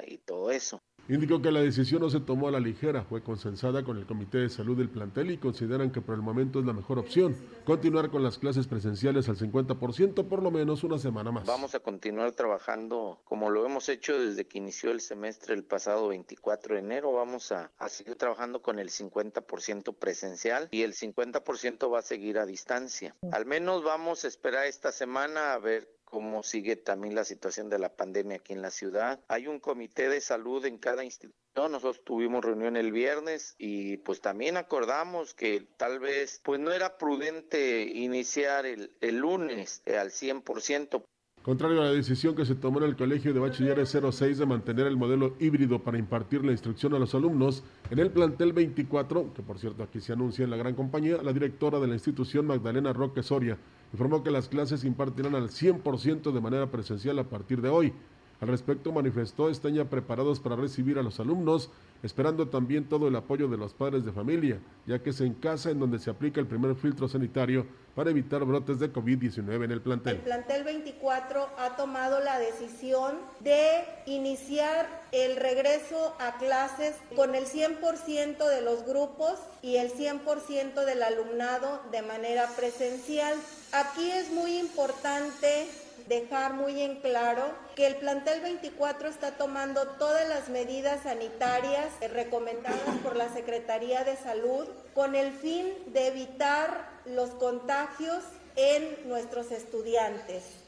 y todo eso. Indicó que la decisión no se tomó a la ligera, fue consensada con el Comité de Salud del plantel y consideran que por el momento es la mejor opción continuar con las clases presenciales al 50% por lo menos una semana más. Vamos a continuar trabajando como lo hemos hecho desde que inició el semestre el pasado 24 de enero. Vamos a, a seguir trabajando con el 50% presencial y el 50% va a seguir a distancia. Al menos vamos a esperar esta semana a ver cómo sigue también la situación de la pandemia aquí en la ciudad. Hay un comité de salud en cada institución. Nosotros tuvimos reunión el viernes y pues también acordamos que tal vez pues no era prudente iniciar el, el lunes eh, al 100%. Contrario a la decisión que se tomó en el Colegio de Bachilleres 06 de mantener el modelo híbrido para impartir la instrucción a los alumnos, en el plantel 24, que por cierto aquí se anuncia en la gran compañía, la directora de la institución, Magdalena Roque Soria, informó que las clases se impartirán al 100% de manera presencial a partir de hoy. Al respecto manifestó están ya preparados para recibir a los alumnos, esperando también todo el apoyo de los padres de familia, ya que es en casa en donde se aplica el primer filtro sanitario para evitar brotes de COVID-19 en el plantel. El plantel 24 ha tomado la decisión de iniciar el regreso a clases con el 100% de los grupos y el 100% del alumnado de manera presencial. Aquí es muy importante dejar muy en claro que el plantel 24 está tomando todas las medidas sanitarias recomendadas por la Secretaría de Salud con el fin de evitar los contagios en nuestros estudiantes.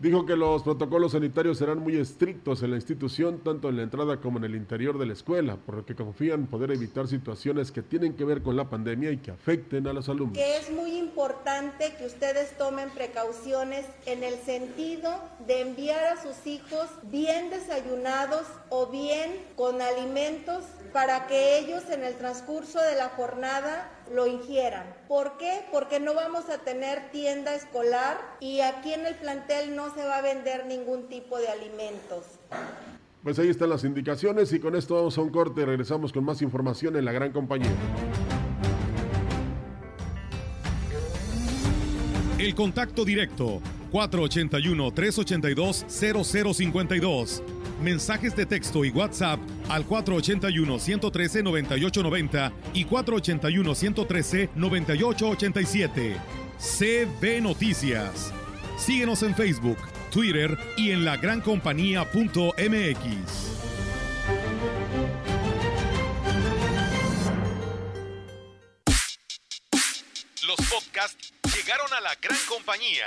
Dijo que los protocolos sanitarios serán muy estrictos en la institución, tanto en la entrada como en el interior de la escuela, por lo que confían poder evitar situaciones que tienen que ver con la pandemia y que afecten a los alumnos. Que es muy importante que ustedes tomen precauciones en el sentido de enviar a sus hijos bien desayunados o bien con alimentos para que ellos en el transcurso de la jornada lo ingieran. ¿Por qué? Porque no vamos a tener tienda escolar y aquí en el plantel no se va a vender ningún tipo de alimentos. Pues ahí están las indicaciones y con esto vamos a un corte. Regresamos con más información en la gran compañía. El contacto directo 481-382-0052. Mensajes de texto y WhatsApp al 481-113-9890 y 481-113-9887. CB Noticias. Síguenos en Facebook, Twitter y en lagrancompañía.mx. Los podcasts llegaron a la gran compañía.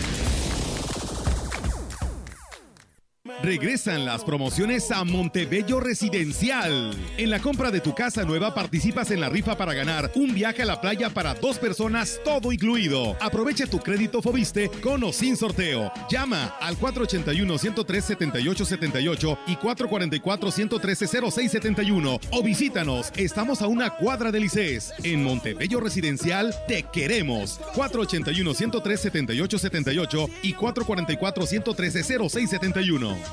Regresan las promociones a Montebello Residencial. En la compra de tu casa nueva participas en la rifa para ganar un viaje a la playa para dos personas, todo incluido. Aprovecha tu crédito Fobiste con o sin sorteo. Llama al 481-103-7878 y 444-113-0671 o visítanos. Estamos a una cuadra del ICES. En Montebello Residencial te queremos. 481-103-7878 y 444-113-0671.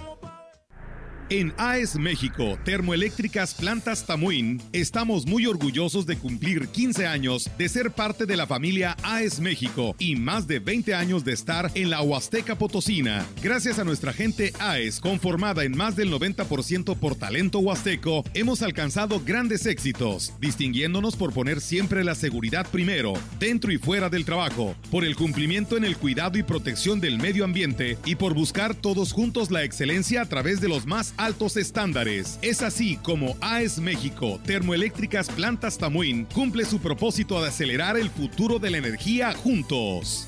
En AES México, Termoeléctricas Plantas Tamuín, estamos muy orgullosos de cumplir 15 años de ser parte de la familia AES México y más de 20 años de estar en la Huasteca Potosina. Gracias a nuestra gente AES, conformada en más del 90% por talento huasteco, hemos alcanzado grandes éxitos, distinguiéndonos por poner siempre la seguridad primero, dentro y fuera del trabajo, por el cumplimiento en el cuidado y protección del medio ambiente y por buscar todos juntos la excelencia a través de los más altos estándares. Es así como AES México, Termoeléctricas Plantas Tamuín, cumple su propósito de acelerar el futuro de la energía juntos.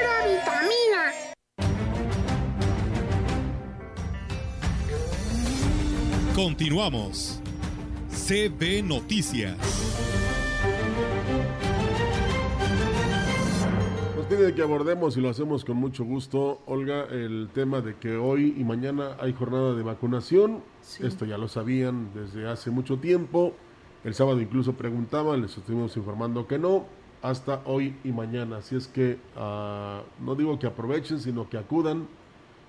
Continuamos. CB Noticias. Nos pide que abordemos y lo hacemos con mucho gusto, Olga, el tema de que hoy y mañana hay jornada de vacunación. Esto ya lo sabían desde hace mucho tiempo. El sábado incluso preguntaban, les estuvimos informando que no, hasta hoy y mañana. Así es que uh, no digo que aprovechen, sino que acudan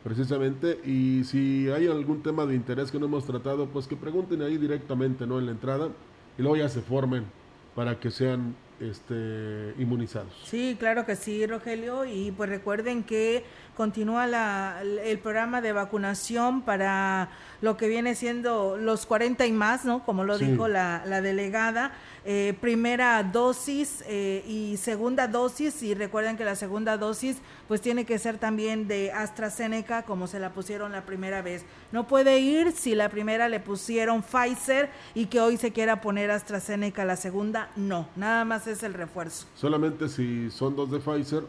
precisamente. Y si hay algún tema de interés que no hemos tratado, pues que pregunten ahí directamente, ¿no? En la entrada y luego ya se formen para que sean este, inmunizados. Sí, claro que sí, Rogelio. Y pues recuerden que continúa la, el programa de vacunación para lo que viene siendo los 40 y más, ¿no? Como lo sí. dijo la, la delegada. Eh, primera dosis eh, y segunda dosis y recuerden que la segunda dosis pues tiene que ser también de AstraZeneca como se la pusieron la primera vez. No puede ir si la primera le pusieron Pfizer y que hoy se quiera poner AstraZeneca la segunda, no, nada más es el refuerzo. Solamente si son dos de Pfizer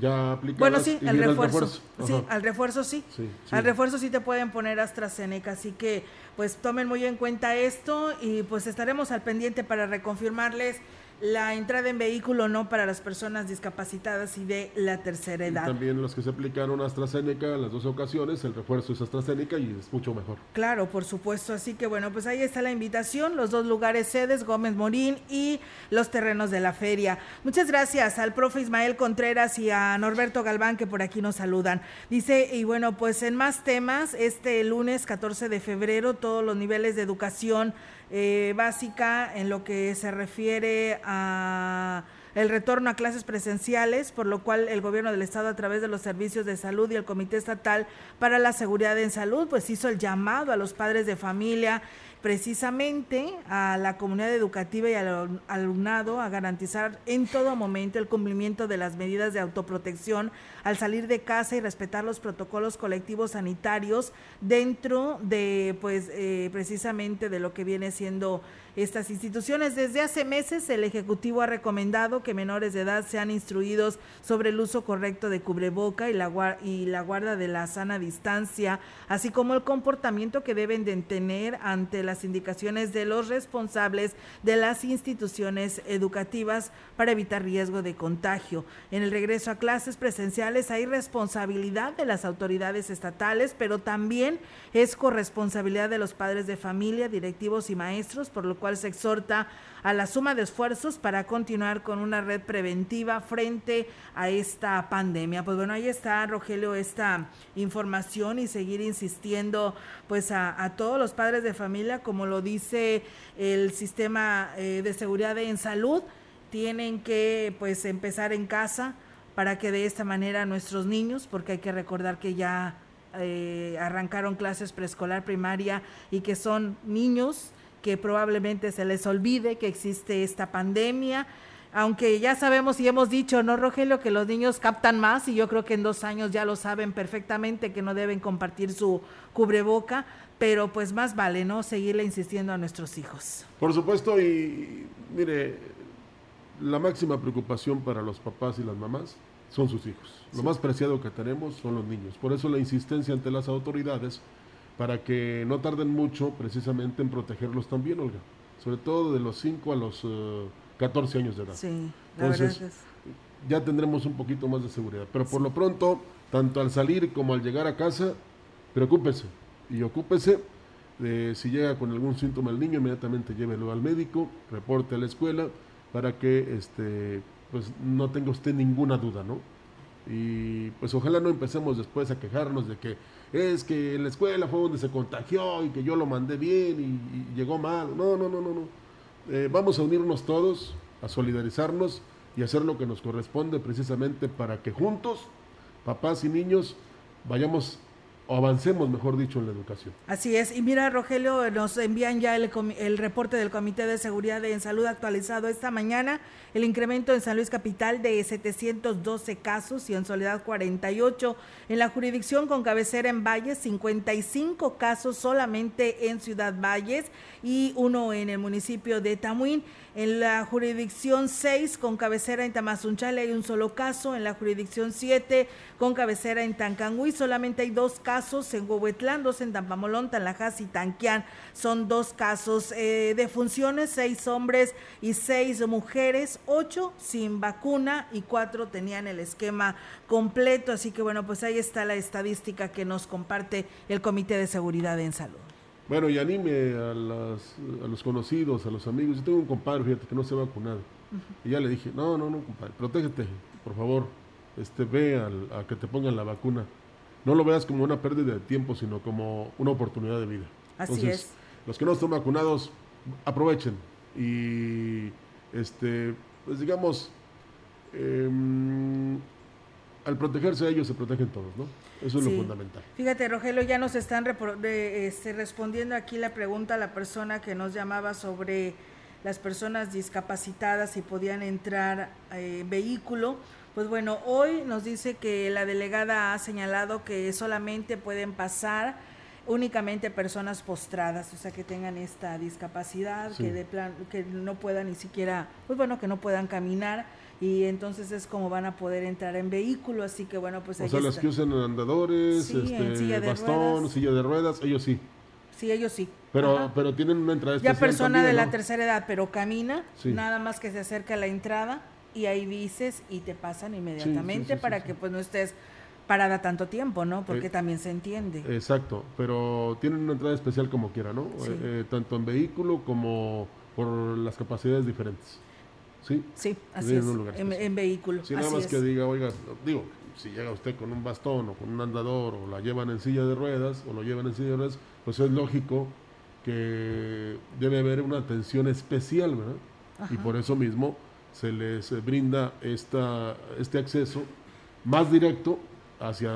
ya aplicadas Bueno, sí, y el viene refuerzo. Sí, al refuerzo sí. Sí, sí. Al refuerzo sí te pueden poner AstraZeneca, así que pues tomen muy en cuenta esto y pues estaremos al pendiente para reconfirmarles la entrada en vehículo no para las personas discapacitadas y de la tercera Y edad. también los que se aplicaron AstraZeneca en las dos ocasiones, el refuerzo es AstraZeneca y es mucho mejor. Claro, por supuesto. Así que bueno, pues ahí está la invitación, los dos lugares sedes, Gómez Morín y los terrenos de la feria. Muchas gracias al profe Ismael Contreras y a Norberto Galván que por aquí nos saludan. Dice, y bueno, pues en más temas, este lunes 14 de febrero, todos los niveles de educación eh, básica en lo que se refiere a el retorno a clases presenciales, por lo cual el gobierno del estado a través de los servicios de salud y el Comité Estatal para la Seguridad en Salud, pues hizo el llamado a los padres de familia precisamente a la comunidad educativa y al alumnado a garantizar en todo momento el cumplimiento de las medidas de autoprotección al salir de casa y respetar los protocolos colectivos sanitarios dentro de pues eh, precisamente de lo que viene siendo estas instituciones. Desde hace meses el Ejecutivo ha recomendado que menores de edad sean instruidos sobre el uso correcto de cubreboca y la, y la guarda de la sana distancia, así como el comportamiento que deben de tener ante las indicaciones de los responsables de las instituciones educativas para evitar riesgo de contagio. En el regreso a clases presenciales hay responsabilidad de las autoridades estatales, pero también es corresponsabilidad de los padres de familia, directivos y maestros, por lo cual se exhorta a la suma de esfuerzos para continuar con una red preventiva frente a esta pandemia. Pues bueno, ahí está, Rogelio, esta información y seguir insistiendo pues a, todos los padres de familia, como lo dice el sistema eh, de seguridad en salud, tienen que pues empezar en casa para que de esta manera nuestros niños, porque hay que recordar que ya eh, arrancaron clases preescolar, primaria y que son niños que probablemente se les olvide que existe esta pandemia aunque ya sabemos y hemos dicho, ¿no, Rogelio? Que los niños captan más y yo creo que en dos años ya lo saben perfectamente que no deben compartir su cubreboca, pero pues más vale, ¿no? Seguirle insistiendo a nuestros hijos. Por supuesto, y mire, la máxima preocupación para los papás y las mamás son sus hijos. Lo más preciado que tenemos son los niños. Por eso la insistencia ante las autoridades para que no tarden mucho precisamente en protegerlos también, Olga. Sobre todo de los 5 a los... Uh, 14 años de edad. Sí, Entonces, ya tendremos un poquito más de seguridad. Pero por lo pronto, tanto al salir como al llegar a casa, preocúpese y ocúpese de si llega con algún síntoma el niño, inmediatamente llévelo al médico, reporte a la escuela para que este pues no tenga usted ninguna duda, ¿no? Y pues ojalá no empecemos después a quejarnos de que es que en la escuela fue donde se contagió y que yo lo mandé bien y, llegó mal. No, no, no, no, no eh, vamos a unirnos todos, a solidarizarnos y hacer lo que nos corresponde precisamente para que juntos, papás y niños, vayamos o avancemos, mejor dicho, en la educación. Así es. Y mira, Rogelio, nos envían ya el, el, reporte del Comité de Seguridad en Salud actualizado esta mañana. El incremento en San Luis Capital de 712 casos y en Soledad 48. En la jurisdicción con cabecera en Valles, 55 casos solamente en Ciudad Valles y uno en el municipio de Tamuín. En la jurisdicción 6, con cabecera en Tamazunchale, hay un solo caso. En la jurisdicción 7, con cabecera en Tancangüí, solamente hay dos casos. En Huehuetlán, dos en Tampamolón, Tanlajas y Tanquián. Son dos casos eh, de funciones, seis hombres y seis mujeres, ocho sin vacuna y cuatro tenían el esquema completo. Así que bueno, pues ahí está la estadística que nos comparte el Comité de Seguridad en Salud. Bueno, y anime a, a los conocidos, a los amigos. Yo tengo un compadre, fíjate, que no se ha vacunado. Y ya le dije, no, no, no, compadre, protégete, por favor. Este, ve a que te pongan la vacuna. No lo veas como una pérdida de tiempo, sino como una oportunidad de vida. Así es. Los que no están vacunados, aprovechen. Y, este, pues digamos, eh, al protegerse a ellos se protegen todos, ¿no? Eso es lo fundamental. Fíjate, Rogelio, ya nos están este, respondiendo aquí la pregunta a la persona que nos llamaba sobre las personas discapacitadas si podían entrar en eh, vehículo. Pues bueno, hoy nos dice que la delegada ha señalado que solamente pueden pasar únicamente personas postradas, o sea, que tengan esta discapacidad, que de plan, que no puedan ni siquiera, pues bueno, que no puedan caminar y entonces es como van a poder entrar en vehículo, así que bueno, pues... O sea, las que usan andadores, este, silla bastón, silla de ruedas, ellos sí. Sí, ellos sí. Pero, pero tienen una entrada especial Ya persona de la tercera edad, pero camina, nada más que se acerca a la entrada y ahí dices y te pasan inmediatamente para que pues no estés parada tanto tiempo, ¿no? Porque eh, también se entiende. Exacto, pero tienen una entrada especial como quiera, ¿no? Eh, eh, tanto en vehículo como por las capacidades diferentes. ¿Sí? Sí, así es, en, vehículo. Si nada más que diga, oiga, digo, si llega usted con un bastón o con un andador o la llevan en silla de ruedas o lo llevan en silla de ruedas, pues es lógico que debe haber una atención especial, ¿verdad? Y por eso mismo se les brinda esta, este acceso más directo hacia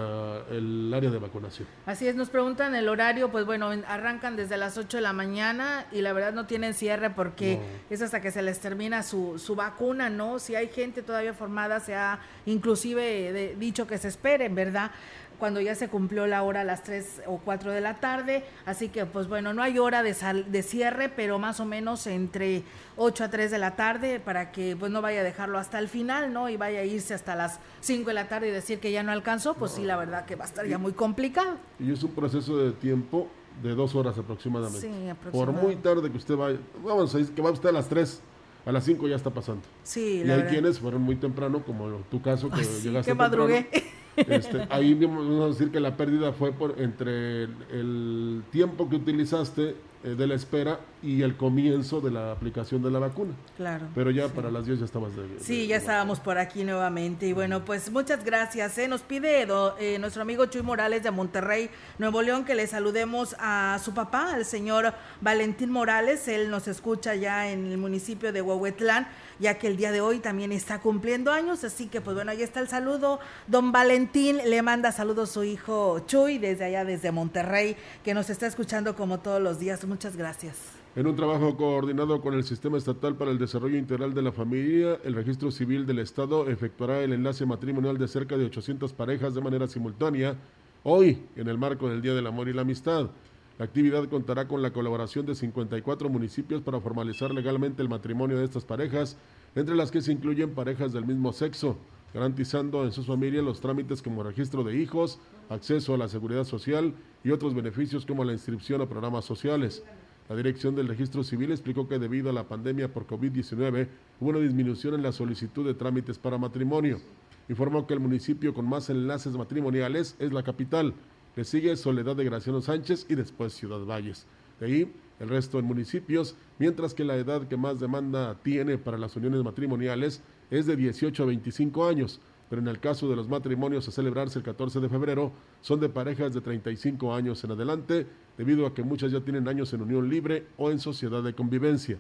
el área de vacunación. Así es, nos preguntan el horario, pues bueno, arrancan desde las 8 de la mañana y la verdad no tienen cierre porque es hasta que se les termina su, su vacuna, ¿no? Si hay gente todavía formada, se ha inclusive dicho que se esperen, ¿verdad? Cuando ya se cumplió la hora a las 3 o 4 de la tarde, así que pues bueno, no hay hora de, de cierre, pero más o menos entre 8 a 3 de la tarde para que pues no vaya a dejarlo hasta el final, ¿no? Y vaya a irse hasta las 5 de la tarde y decir que ya no alcanzó, pues sí, la verdad que va a estar ya muy complicado. Y es un proceso de tiempo de dos horas aproximadamente. Sí, aproximadamente. Por muy tarde que usted vaya, vamos a decir que va usted a las 3 a las 5 ya está pasando. Sí, y hay quienes fueron muy temprano, como tu caso, que llegaste que madrugué. Este, ahí vamos a decir que la pérdida fue por entre el, tiempo que utilizaste eh, de la espera y el comienzo de la aplicación de la vacuna. Claro. Pero ya para las 10 ya estabas de, Sí, ya estábamos por aquí nuevamente. Y bueno, pues muchas gracias. ¿eh? Nos pide do- eh, nuestro amigo Chuy Morales de Monterrey, Nuevo León, que le saludemos a su papá, al señor Valentín Morales. Él nos escucha ya en el municipio de Huehuetlán, ya que el día de hoy también está cumpliendo años. Así que, pues bueno, ahí está el saludo. Don Valentín le manda saludos a su hijo Chuy desde allá, desde Monterrey, que nos está escuchando como todos los días. Muchas gracias. En un trabajo coordinado con el Sistema Estatal para el Desarrollo Integral de la Familia, el Registro Civil del Estado efectuará el enlace matrimonial de cerca de 800 parejas de manera simultánea hoy, en el marco del Día del Amor y la Amistad. La actividad contará con la colaboración de 54 municipios para formalizar legalmente el matrimonio de estas parejas, entre las que se incluyen parejas del mismo sexo, garantizando en sus familias los trámites como registro de hijos, acceso a la seguridad social y otros beneficios como la inscripción a programas sociales. La Dirección del Registro Civil explicó que debido a la pandemia por COVID-19 hubo una disminución en la solicitud de trámites para matrimonio. Informó que el municipio con más enlaces matrimoniales es la capital. Le sigue Soledad de Graciano Sánchez y después Ciudad Valles. De ahí el resto en municipios, mientras que la edad que más demanda tiene para las uniones matrimoniales es de 18 a 25 años, pero en el caso de los matrimonios a celebrarse el 14 de febrero son de parejas de 35 años en adelante, debido a que muchas ya tienen años en unión libre o en sociedad de convivencia.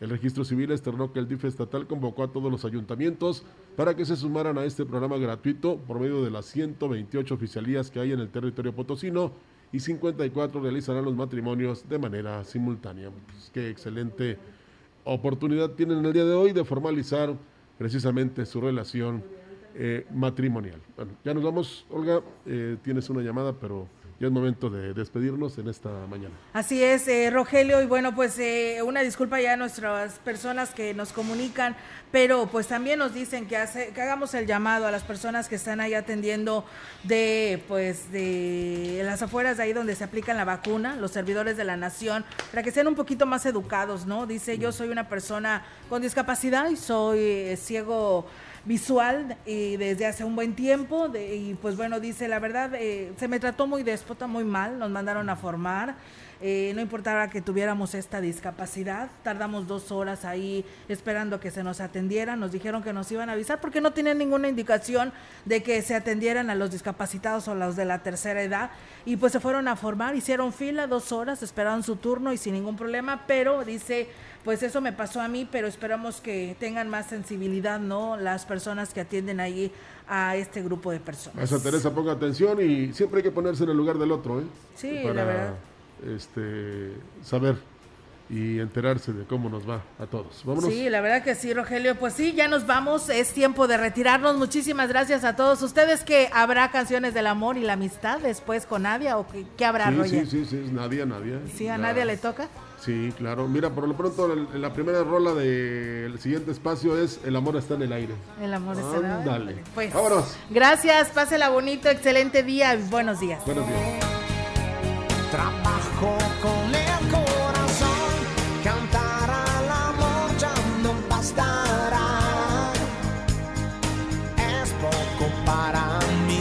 El registro civil externó que el DIF estatal convocó a todos los ayuntamientos para que se sumaran a este programa gratuito por medio de las 128 oficialías que hay en el territorio potosino y 54 realizarán los matrimonios de manera simultánea. Pues, qué excelente oportunidad tienen el día de hoy de formalizar precisamente su relación eh, matrimonial. Bueno, ya nos vamos, Olga, eh, tienes una llamada, pero ya es momento de despedirnos en esta mañana. Así es, eh, Rogelio, y bueno, pues eh, una disculpa ya a nuestras personas que nos comunican, pero pues también nos dicen que, hace, que hagamos el llamado a las personas que están ahí atendiendo de, pues, de las afueras de ahí donde se aplican la vacuna, los servidores de la nación, para que sean un poquito más educados, ¿no? Dice, yo soy una persona con discapacidad y soy eh, ciego visual y desde hace un buen tiempo y pues bueno dice la verdad eh, se me trató muy déspota muy mal nos mandaron a formar eh, no importaba que tuviéramos esta discapacidad tardamos dos horas ahí esperando que se nos atendieran nos dijeron que nos iban a avisar porque no tienen ninguna indicación de que se atendieran a los discapacitados o los de la tercera edad y pues se fueron a formar hicieron fila dos horas esperaron su turno y sin ningún problema pero dice pues eso me pasó a mí, pero esperamos que tengan más sensibilidad, ¿no? Las personas que atienden ahí a este grupo de personas. Esa Teresa ponga atención y siempre hay que ponerse en el lugar del otro, ¿eh? Sí, Para, la verdad. Este, saber y enterarse de cómo nos va a todos. Vámonos. Sí, la verdad que sí, Rogelio. Pues sí, ya nos vamos. Es tiempo de retirarnos. Muchísimas gracias a todos ustedes. Que habrá canciones del amor y la amistad después con Nadia o qué, qué habrá, Sí, Roger? sí, sí, sí, es Nadia, Nadia. Sí, a Ya. Nadia le toca. Sí, claro. Mira, por lo pronto el- la primera rola del siguiente espacio es El amor está en el aire. El amor está en el aire. Ándale. Pues Vámonos. gracias, pásela bonito, excelente día. y Buenos días. Buenos días. Trabajo con el corazón, cantar al amor ya no bastará. Es poco para mí,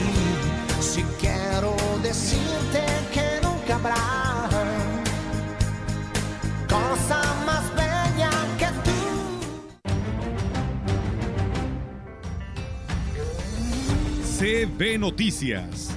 si quiero decirte que nunca habrá cosa más bella que tú. CB Noticias,